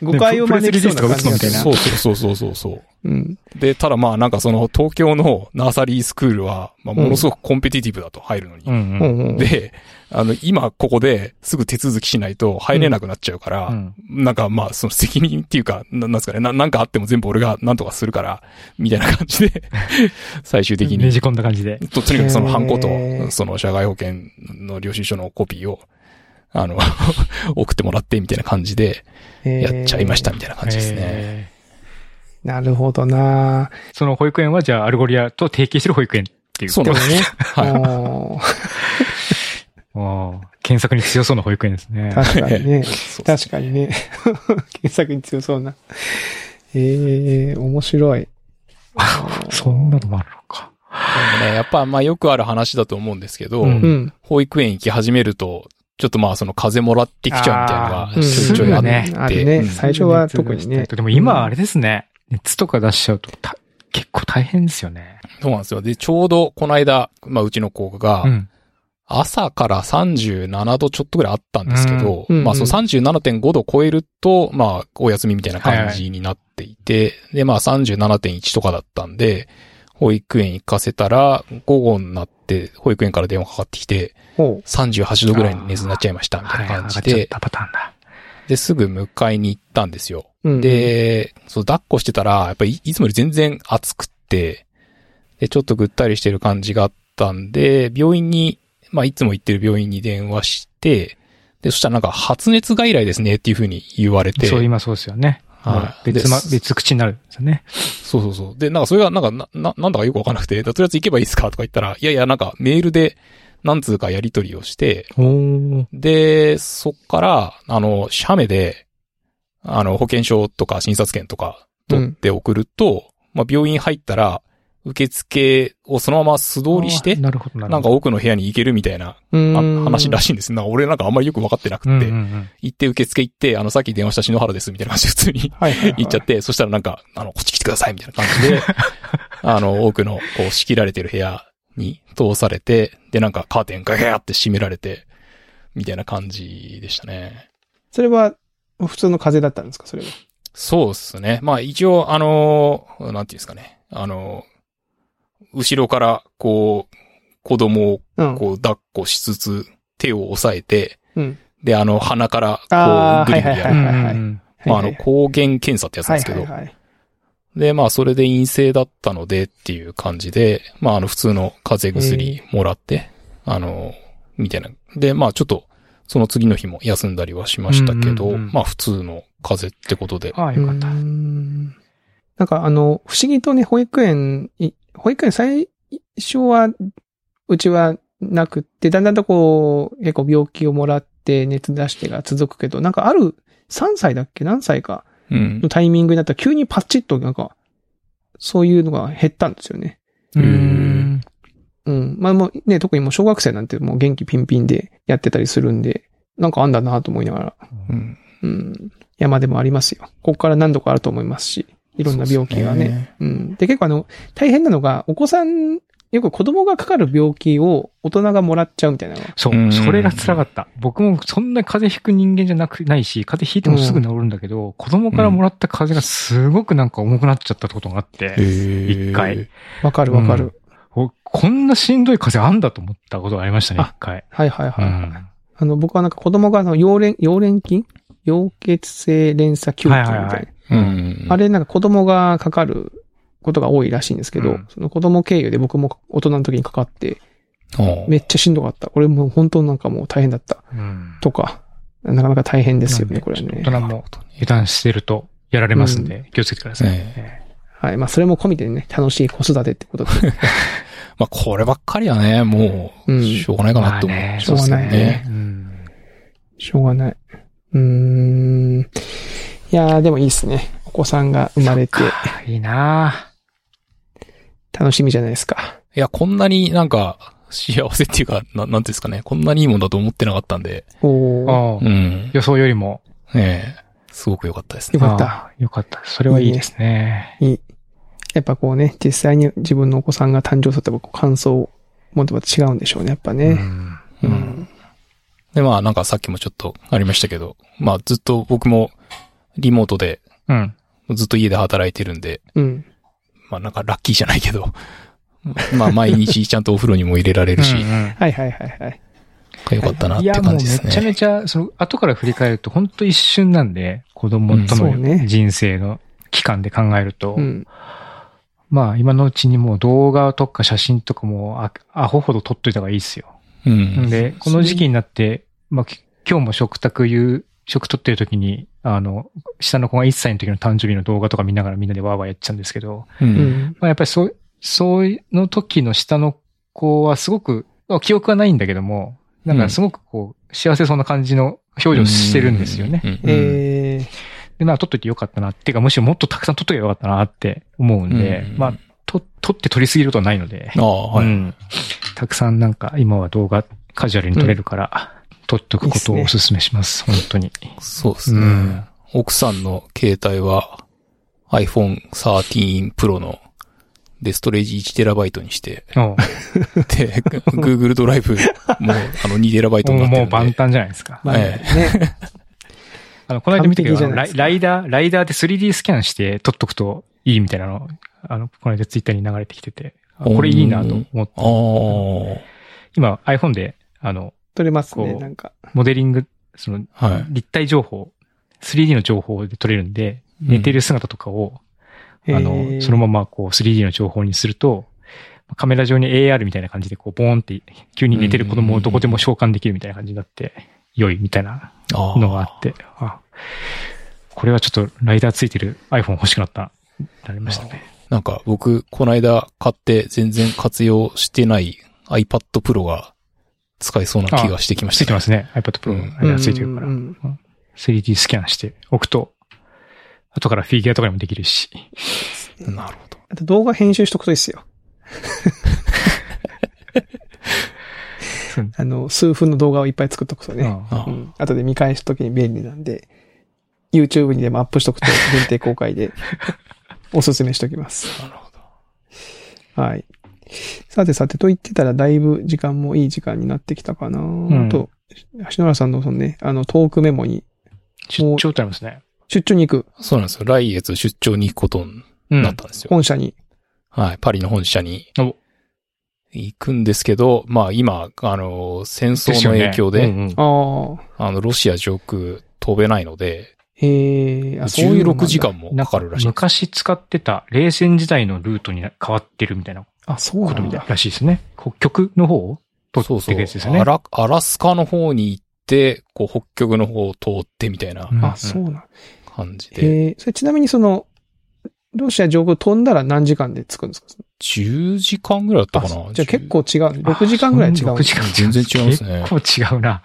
う、誤解を招きそうな感じみたいなそうそうそうそうそう。うん。で、ただまあなんかその東京のナーサリースクールは、まあものすごくコンペティティブだと入るのに。うんうん。で、あの、今ここですぐ手続きしないと入れなくなっちゃうから、うんなんかまあその責任っていうか、ななんですかね、ななんかあっても全部俺がなんとかするから、みたいな感じで、最終的にねじ込んだ感じで。と、とにかくそのハンコとその社会保険の領収書のコピーを、あの、送ってもらってみたいな感じで、やっちゃいましたみたいな感じですね。へなるほどなーその保育園はじゃあ Algolia と提携してる保育園っていう。そうなんですね。はい。ああ検索に強そうな保育園ですね。確かにね。確かにね。検索に強そうな。ええ面白い。そんなのもあるのか。でもね、やっぱまあよくある話だと思うんですけど、うんうん。保育園行き始めると、ちょっとまあその風もらってきちゃうみたいなのがちょいちょいあって、うんあるねうん最初は特にねでも今あれですね。熱とか出しちゃうと、た結構大変ですよね。そうなんですよ。で、ちょうどこの間、まあうちの子がう、ん。朝から37度ちょっとぐらいあったんですけど、うんうんまあその37.5度超えると、まあお休みみたいな感じになっていて、でまあ37.1とかだったんで、保育園行かせたら、午後になって保育園から電話かかってきて、ほう。38度ぐらいの熱になっちゃいましたみたいな感じで。で、すぐ迎えに行ったんですよ。うん、で、そう、抱っこしてたら、やっぱりいいつもより全然暑くって、で、ちょっとぐったりしてる感じがあったんで、病院に、まあ、いつも行ってる病院に電話して、で、そしたらなんか発熱外来ですねっていう風に言われて、そう今そうですよね。はい別ま、で別口になるんですよね。そうそうそう。で、なんかそれがなんかな、な、なんだかよくわかんなくて、とりあえず行けばいいですかとか言ったら、いやいや、なんかメールで何通かやり取りをして。で、そっから、あの、写メで、あの、保険証とか診察券とか取って送ると、まあ、病院入ったら、受付をそのまま素通りしてなるほど、なるなんか。奥の部屋に行けるみたいなうんあ話らしいんです。な俺なんかあんまりよくわかってなくうんて、うんうん行って受付行って、あの、さっき電話した篠原ですみたいな感じで普通にはいはいはい。言っちゃって、そしたらなんか、あの、こっち来てくださいみたいな感じで、あの、奥の、こう、仕切られてる部屋に通されて、で、なんかカーテンガガーって閉められて、みたいな感じでしたね。それは、普通の風邪だったんですかそれは？そうですね。まあ一応、あの、なんていうんですかね。あの、後ろから、こう、子供をうん。こう抱っこしつつ、手を押さえて、うん。で、あの、鼻から、こう、ぐりぐりやる。まあ、あの、抗原検査ってやつなんですけどはい。はいはい。で、まあ、それで陰性だったのでっていう感じで、まあ、あの、普通の風邪薬もらって、あの、みたいな。で、まあ、ちょっと、その次の日も休んだりはしましたけど、うんうんうんまあ、普通の風邪ってことで。ああ、よかったなんかあの、不思議とね、保育園い、保育園最初は、うちはなくって、だんだんとこう、結構病気をもらって熱出してが続くけど、なんかある3歳だっけ？何歳かうんの。タイミングになったら急にパチッとなんか、そういうのが減ったんですよね。うーん。うん。まあもうね、特にもう小学生なんてもう元気ピンピンでやってたりするんで、なんかあんだなと思いながら。うん。うん。山でもありますよ。ここから何度かあると思いますし、いろんな病気がね。そうん。で、結構あの、大変なのが、お子さん、よく子供がかかる病気を大人がもらっちゃうみたいなのが。そうう、んそれが辛かった。僕もそんな風邪ひく人間じゃなく、ないし、風邪ひいてもすぐ治るんだけど、子供からもらった風邪がすごくなんか重くなっちゃったことがあって、へ一回。わかるわかる。おこんなしんどい風邪あんだと思ったことがありましたね、あ一回。はいはいはい。うんあの、僕はなんか子供があの、溶連、溶連菌溶血性連鎖球菌みたいな。はいはいはいうん。あれなんか子供がかかることが多いらしいんですけど、うんその子供経由で僕も大人の時にかかって、めっちゃしんどかった。これもう本当なんかもう大変だった。うんとか、なかなか大変ですよね、これはね。大人も油断してるとやられますんで、気をつけてください。ねえはい。まあ、それも込みでね、楽しい子育てってことで。まあ、こればっかりはね、もう、うんしょうがないかなって思う。まあねしょうがないしょうがない。うーん。いやー、でもいいっすね。お子さんが生まれて、かいいな楽しみじゃないですか。いや、こんなになんか、幸せっていうか、ななんていうんですかね、こんなにいいもんだと思ってなかったんで、おー。ああうん。予想よりも。ええすごく良かったですね。よかったああよかった。それはいいですね。いい。やっぱこうね、実際に自分のお子さんが誕生するとこう感想を持っても違うんでしょうね、やっぱうね。んううんん。で、まあ、なんかさっきもちょっとありましたけど、まあ、ずっと僕もリモートで、うん。ずっと家で働いてるんで、うん。まあ、なんかラッキーじゃないけど、まあ、毎日ちゃんとお風呂にも入れられるし、うんうんはいはいはいはい。よかったなっていや、もうめ感じですね。ちゃめちゃ、その、後から振り返ると、本当一瞬なんで、子供との人生の期間で考えると、うん。まあ、今のうちにもう動画とか写真とかも、あアホほど撮っといた方がいいですよ。うん。で、この時期になって、まあ、き今日も食卓言う、食撮ってる時に、あの、下の子が1歳の時の誕生日の動画とか見ながらみんなでワーワーやっちゃうんですけど、う。うんん。まあ、やっぱりそう、そういうの時の下の子はすごく、まあ記憶はないんだけども、なんかすごくこう、幸せそうな感じの表情してるんですよね。で、まあ、撮っといてよかったな。っていうか、むしろもっとたくさん撮っとけばよかったなって思うんで、うんまあ、と、撮って撮りすぎることはないので、ああ、はい。うん。たくさんなんか、今は動画カジュアルに撮れるから、撮っとくことをお勧めします。本当に。そうですね。うん奥さんの携帯は iPhone 13 Pro ので、ストレージ 1TB にして、で、Google ドライブもあの 2TB になってるんで。もう万端じゃないですか。まあえね。あの、この間見たけど、ラライダー、ライダーで 3D スキャンして撮っとくといいみたいなの、あの、この間ツイッターに流れてきてて、あこれいいなと思って。あ今 iPhone で、あの、取れますね、こうなんか。モデリング、その、あ。はい。立体情報、3D の情報で撮れるんで、寝てる姿とかを、あへの、ーそのままこう 3D の情報にすると、カメラ上に AR みたいな感じでこうボーンって急に寝てる子供をどこでも召喚できるみたいな感じになって、良いみたいなあのがあって、あこれはちょっとライダーついてる iPhone 欲しくなった、なりましたね。なんか僕、この間買って全然活用してない iPad Pro が使えそうな気がしてきました、ついてますね。iPad Pro うんライダーついてるからうん。うん 3D スキャンしておくと、後からフィギュアとかにもできるし。なるほど。あと動画編集しとくといいっすよ。あの、数分の動画をいっぱい作っとくとね。ああうん。後で見返すときに便利なんで、YouTube にでもアップしとくと限定公開でおすすめしときます。なるほど。はい。さてさてと言ってたらだいぶ時間もいい時間になってきたかな、んと、篠原さんのそのね、あのトークメモに出張ってありますね。出張に行く、そうなんですよ。来月出張に行くことにうんなったんですよ。本社に。はい。パリの本社にお行くんですけど、まあ今、あの、戦争の影響で、すよねうんうんああ、あの、ロシア上空飛べないので、へえ、あ、そういうのもあ16んだ時間もかかるらしい。昔使ってた冷戦時代のルートに変わってるみたいなあ、そうこと。みたいらしいですね。こう曲の方を取っていそうそう。くやつですよね。アラ、アラスカの方に行って、こう、北極の方を通ってみたいなうんあ、そうなん。感じで、へえ、それちなみにその、ロシア上空飛んだら何時間で着くんですか？10時間ぐらいだったかあなじゃあ結構違う。6時間ぐらい違う。6時間全然違いますね 結構違うな。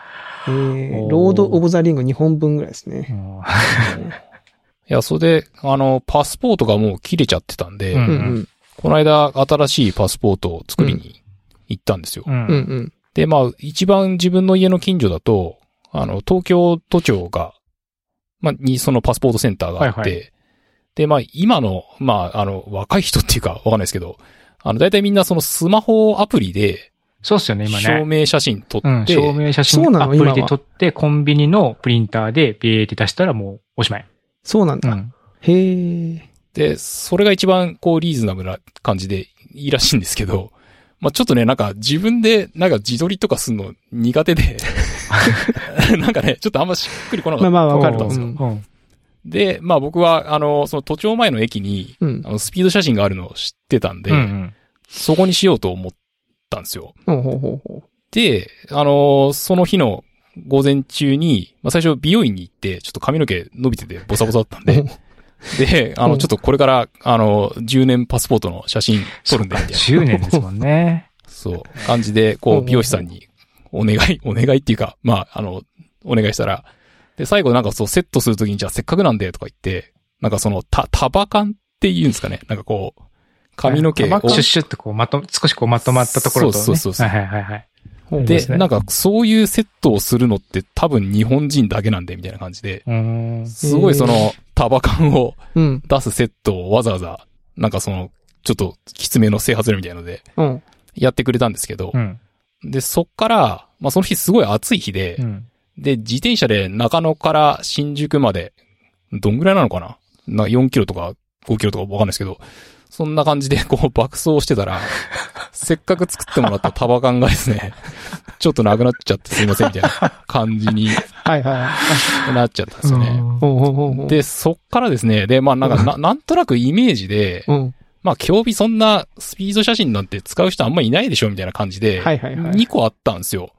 えーロード・オブ・ザ・リング2本分ぐらいですね。いや、それで、あの、パスポートがもう切れちゃってたんで、うんうんうん。この間、新しいパスポートを作りに行ったんですよ。うんうんうん。で、まあ、一番自分の家の近所だと、あの、東京都庁が、まあ、に、そのパスポートセンターがあって、はいはで、まあ、今の、まあ、あの、若い人っていうか、わかんないですけど、あの、大体みんなそのスマホアプリで、そうっすよね、今証ね。明写真撮うん、って、証明写真アプリで撮って、コンビニのプリンターでビーって出したらもうおしまい。そうなんだ。うん。へえ。で、それが一番こうリーズナブルな感じでいいらしいんですけど、まあちょっとね、なんか自分でなんか自撮りとかするの苦手で、なんかね、ちょっとあんましっくりこなかった。まあまあわかる。そううんうん。で、まあ僕は、あの、その都庁前の駅に、うんあ。の、スピード写真があるのを知ってたんで、うんうん。そこにしようと思ったんですよ。ほうほうほうほで、あの、その日の午前中に、まあ最初美容院に行って、ちょっと髪の毛伸びててボサボサだったんう。で、で、あの、うんちょっとこれから、あの、10年パスポートの写真撮るんで、みたいな。10年ですもんね。そう、感じで、こう、美容師さんに、お願い、お願いっていうか、まあ、あの、お願いしたら、で、最後なんかそう、セットするときに、じゃあせっかくなんで、とか言って、なんかその、た、束感って言うんですかね。なんかこう、髪の毛を、シュッシュッとこうまと、少しこうまとまったところとね。そうそうそうそうはいはいはいで、すねなんかそういうセットをするのって多分日本人だけなんで、みたいな感じで。すごいその、束感をうん。出すセットをわざわざ、なんかその、ちょっときつめの整髪料みたいなので、うん。やってくれたんですけどう、ん。で、そっから、まあその日すごい暑い日で、うん。で、自転車で中野から新宿まで、どんぐらいなのかな？な ?4 キロとか5キロとかわかんないですけど、そんな感じでこう爆走してたら、せっかく作ってもらった束感がですね、ちょっとなくなっちゃってすいませんみたいな感じにはいはい。なっちゃったんですよね。で、そっからですね、で、まあなんかな、なんとなくイメージで、うん。まあ競技そんなスピード写真なんて使う人あんまいないでしょみたいな感じで、はいはいはい。2個あったんですよ。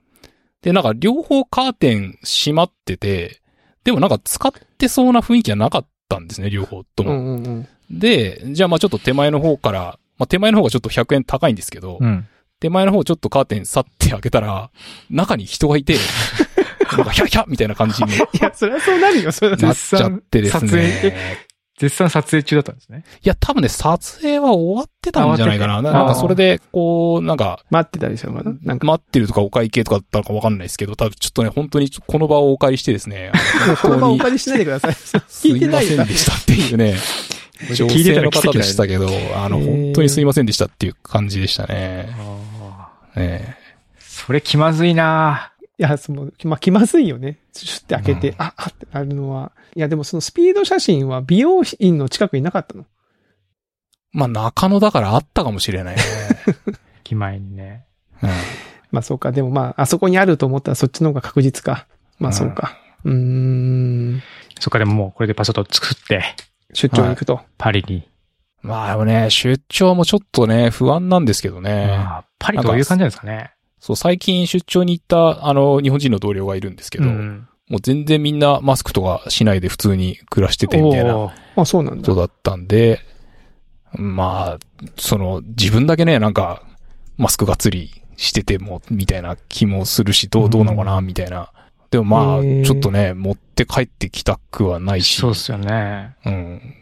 で、なんか両方カーテン閉まってて、でもなんか使ってそうな雰囲気じゃなかったんですね、両方とも。うんうんうん。で、じゃあまあちょっと手前の方から、まあ手前の方がちょっと100円高いんですけど、うん。手前の方ちょっとカーテン去って開けたら、中に人がいて、なんかヒャッヒャッみたいな感じにいや、そりゃそうなるよ、それは。なっちゃってです撮影ね。絶賛撮影中だったんですね。いや、多分ね、撮影は終わってたんじゃないかな。なんかそれで、こう、なんか、待ってたでしょ、まだ。なんか。待ってるとかお会計とかだったのかわかんないですけど、多分ちょっとね、本当にこの場をお借りしてですね、この場お本当に借りしないでください。すいま聞いてないよせんでしたっていうね、女性の方でしたけど、あの、本当にすいませんでしたっていう感じでしたね。あーえそれ気まずいないや、その、まあ、気まずいよね。シュッて開けて、うんあ、あってなるのは。いや、でもそのスピード写真は美容院の近くになかったのまあ、中野だからあったかもしれないね。気前にね。うんまあそうか。でもまあ、あそこにあると思ったらそっちの方が確実か。まあそうか。うーん。そっか、でももうこれでパソコン作って、出張に行くと。パリに。まあでもね、出張もちょっとね、不安なんですけどね。あーパリどういう感じなんですかね。そう、最近出張に行った、あの、日本人の同僚がいるんですけど、うんもう全然みんなマスクとかしないで普通に暮らしててみたいなあ、そうなんだ。人だったんで、まあ、その、自分だけね、なんか、マスクがっつりしてても、みたいな気もするし、どう、どうなのかな、みたいな。でもまあ、ちょっとね、持って帰ってきたくはないし。そうっすよね。うん。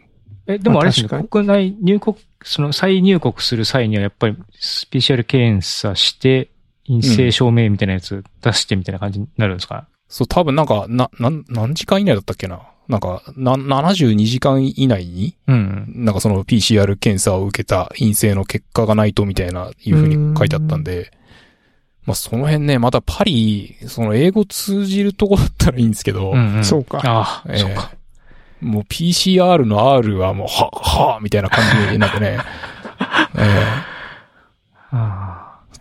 え、でもあれですね、国内入国、その再入国する際にはやっぱりスペシャル検査して、陰性証明みたいなやつ出してみたいな感じになるんですか、そう、多分なんか、な、なん、何時間以内だったっけな？なんか、な、72時間以内に、うん。なんかその PCR 検査を受けた陰性の結果がないとみたいな、いうふうに書いてあったんで、まあその辺ね、またパリ、その英語通じるとこだったらいいんですけど、うんうん。そうか。ああ、ええ。そうか。もう PCR の R はもう、は、は、みたいな感じになってね、えあえ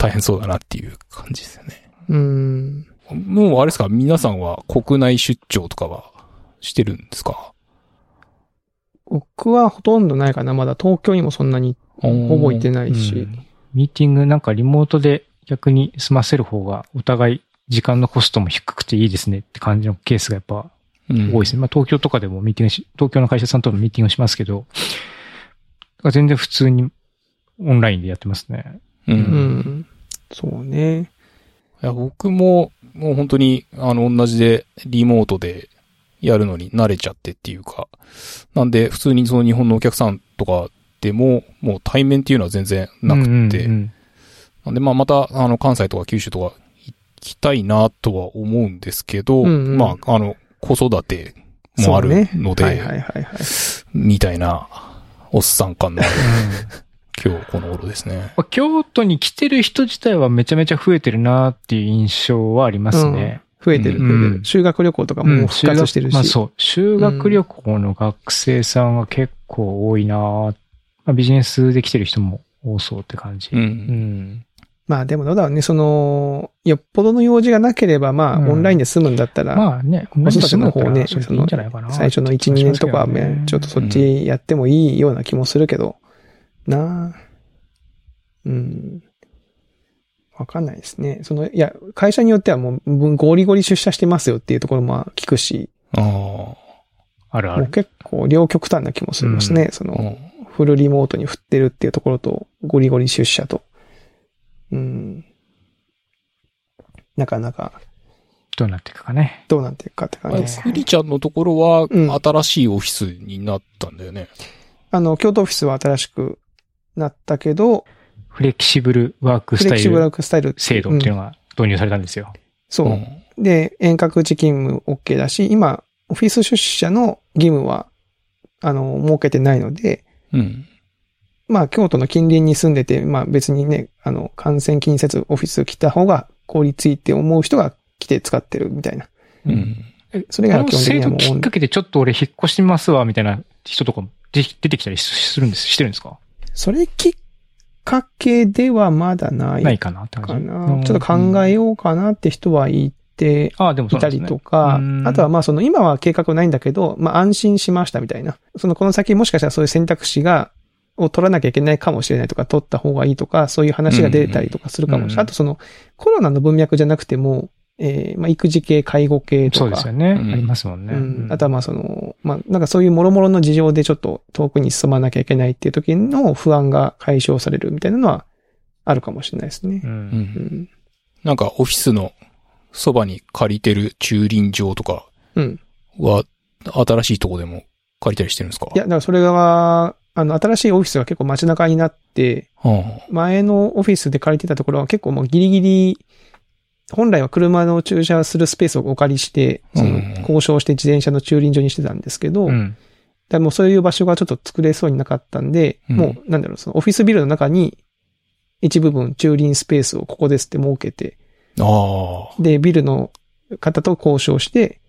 大変そうだなっていう感じですよね。うーん。もうあれですか？皆さんは国内出張とかはしてるんですか？僕はほとんどないかな。まだ東京にもそんなにほぼ行ってあないし。うんミーティングなんかリモートで逆に済ませる方がお互い時間のコストも低くていいですねって感じのケースがやっぱうん多いですね。まあ東京とかでもミーティングし、東京の会社さんとのミーティングをしますけど、全然普通にオンラインでやってますね。う。うんん。そうね。いや、僕も、もう本当に、あの、同じで、リモートでやるのに慣れちゃってっていうか、なんで、普通にその日本のお客さんとかでも、もう対面っていうのは全然なくって、うんうんうん。なんで、まあ、また、あの、関西とか九州とか行きたいなとは思うんですけど、うんうん。まあ、あの、子育てもあるので、はいはいはいはい。みたいな、おっさん感のある、今日この頃ですね。まあ京都に来てる人自体はめちゃめちゃ増えてるなっていう印象はありますね。増えてる、増えてうんる。修学旅行とかも復活してるし。まあそう。修学旅行の学生さんが結構多いな、まあ、ビジネスで来てる人も多そうって感じ。うん。うん。まあでもどうだろうね、その、よっぽどの用事がなければ、まあ、うんオンラインで済むんだったら、まあね、子育ての方ね、それでいいんじゃないかな。最初の1、2年とかはね、ちょっとそっちやってもいいような気もするけど、なあ。うん。わかんないですね。その、いや、会社によってはもう、ゴリゴリ出社してますよっていうところも聞くし、あもうあるある。結構両極端な気もしますね。そあ。うの、んフルリモートに振ってるっていうところと、ゴリゴリ出社と。うん。なかなか、どうなっていくかね。どうなっていくかって感じです。ゆりちゃんのところは、うん新しいオフィスになったんだよね。あの、京都オフィスは新しくなったけど、フレキシブルワークスタイフレキシブルワルークスタイル制度っていううんのが導入されたんですよ。そう。んで、遠隔時勤務 OK だし、今、オフィス出社の義務は、あの、設けてないので、うん。まあ、京都の近隣に住んでて、まあ別にね、あの、感染気にせずオフィス来た方が効率いいって思う人が来て使ってるみたいな。うん。それが基本的にはもう制度きっかけでちょっと俺引っ越してみますわ、みたいな人とか出てきたりするんです、してるんですか？それきっかけではまだないないかなってか感じ。な。ちょっと考えようかなって人はいて、ああ、でもそいうたり。とか、うんあとはまあその今は計画ないんだけど、まあ安心しましたみたいな。そのこの先もしかしたらそういう選択肢が、を取らなきゃいけないかもしれないとか、取った方がいいとか、そういう話が出たりとかするかもしれない。うんあとそのコロナの文脈じゃなくても、えー、まあ育児系、介護系とか。そうですよね。うんありますもんね。うん。あとはまあその、まあなんかそういう諸々の事情でちょっと遠くに進まなきゃいけないっていう時の不安が解消されるみたいなのはあるかもしれないですねう。。うん。うんん。なんかオフィスのそばに借りてる駐輪場とかうん。は、新しいとこでも借りたりしてるんですか？いや、だからそれが、あの、新しいオフィスが結構街中になって、は前のオフィスで借りてたところは結構もうギリギリ、本来は車の駐車するスペースをお借りして、交渉して自転車の駐輪場にしてたんですけど、うん。でもうそういう場所がちょっと作れそうになかったんで、うんもうなんだろう、そのオフィスビルの中に一部分駐輪スペースをここですって設けて。で、ビルの方と交渉して、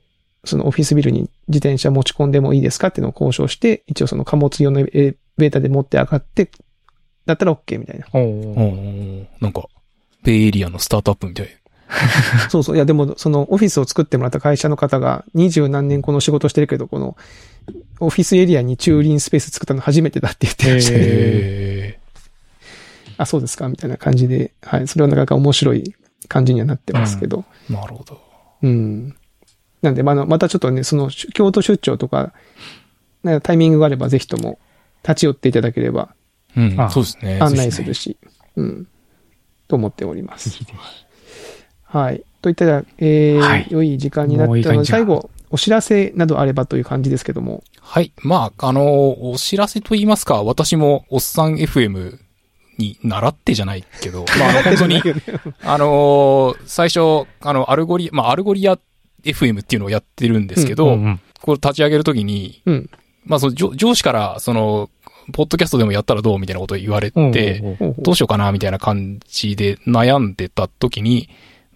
そのオフィスビルに自転車持ち込んでもいいですかっていうのを交渉して、一応その貨物用のエレベーターで持って上がって、だったら OK みたいな。なんか、ベイエリアのスタートアップみたい。そうそう。いや、でも、そのオフィスを作ってもらった会社の方が、二十何年この仕事してるけど、この、オフィスエリアに駐輪スペース作ったの初めてだって言ってましたね。へへあ、そうですかみたいな感じで、はい。それはなかなか面白い感じにはなってますけど。え。なるほど。うん。なんで、まあまたちょっとね、その、京都出張とか、なんかタイミングがあれば、ぜひとも、立ち寄っていただければ、うんあ。そうですね。案内するし、うん。と思っております。ぜひぜひはい。といったら、えーはい良い時間になったので、最後、お知らせなどあればという感じですけども。はい。まあ、あの、お知らせと言いますか、私も、おっさん FM に習ってじゃないけど、まあ、本当に、あのー最初、あの、アルゴリ、まあ、 Algolia FM っていうのをやってるんですけど、うんうんこれ立ち上げるときに、うん。まあ、その上上司から、その、ポッドキャストでもやったらどうみたいなことを言われて、どうしようかなみたいな感じで悩んでた時に、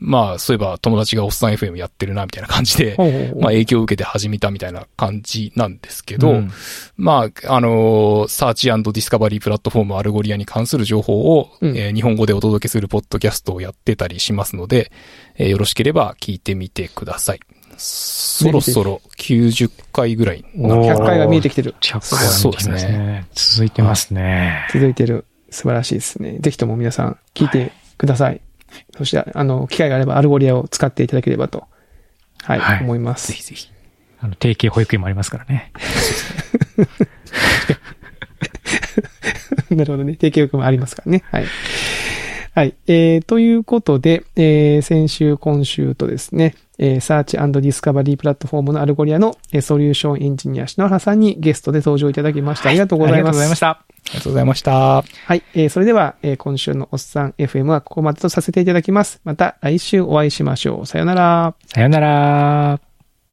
まあ、そういえば友達がおっさん FM やってるなみたいな感じで、まあ影響を受けて始めたみたいな感じなんですけど、うんまあ、あのーサーチディスカバリープラットフォーム Algolia に関する情報を、うんえー日本語でお届けするポッドキャストをやってたりしますので、えーよろしければ聞いてみてください。そろそろ90回ぐらいになおー100回が見えてきてる。100回そうですね続いてますね。続いてる。素晴らしいですね。ぜひとも皆さん聞いてください。そして、あの、機会があれば Algolia を使っていただければと、はい、はい思います。ぜひぜひ。あの、提携保育園もありますからね。なるほどね。提携力もありますからね。はい。はい。えー、ということで、えー、先週、今週とですね、えー、サーチディスカバリープラットフォームの Algolia の、えーソリューションエンジニア、篠原さんにゲストで登場いただきました。ありがとうございます。ありがとうございました。ありがとうございました。はい。えー、それでは、えー、今週のおっさん FM はここまでとさせていただきます。また来週お会いしましょう。さよなら。さよなら。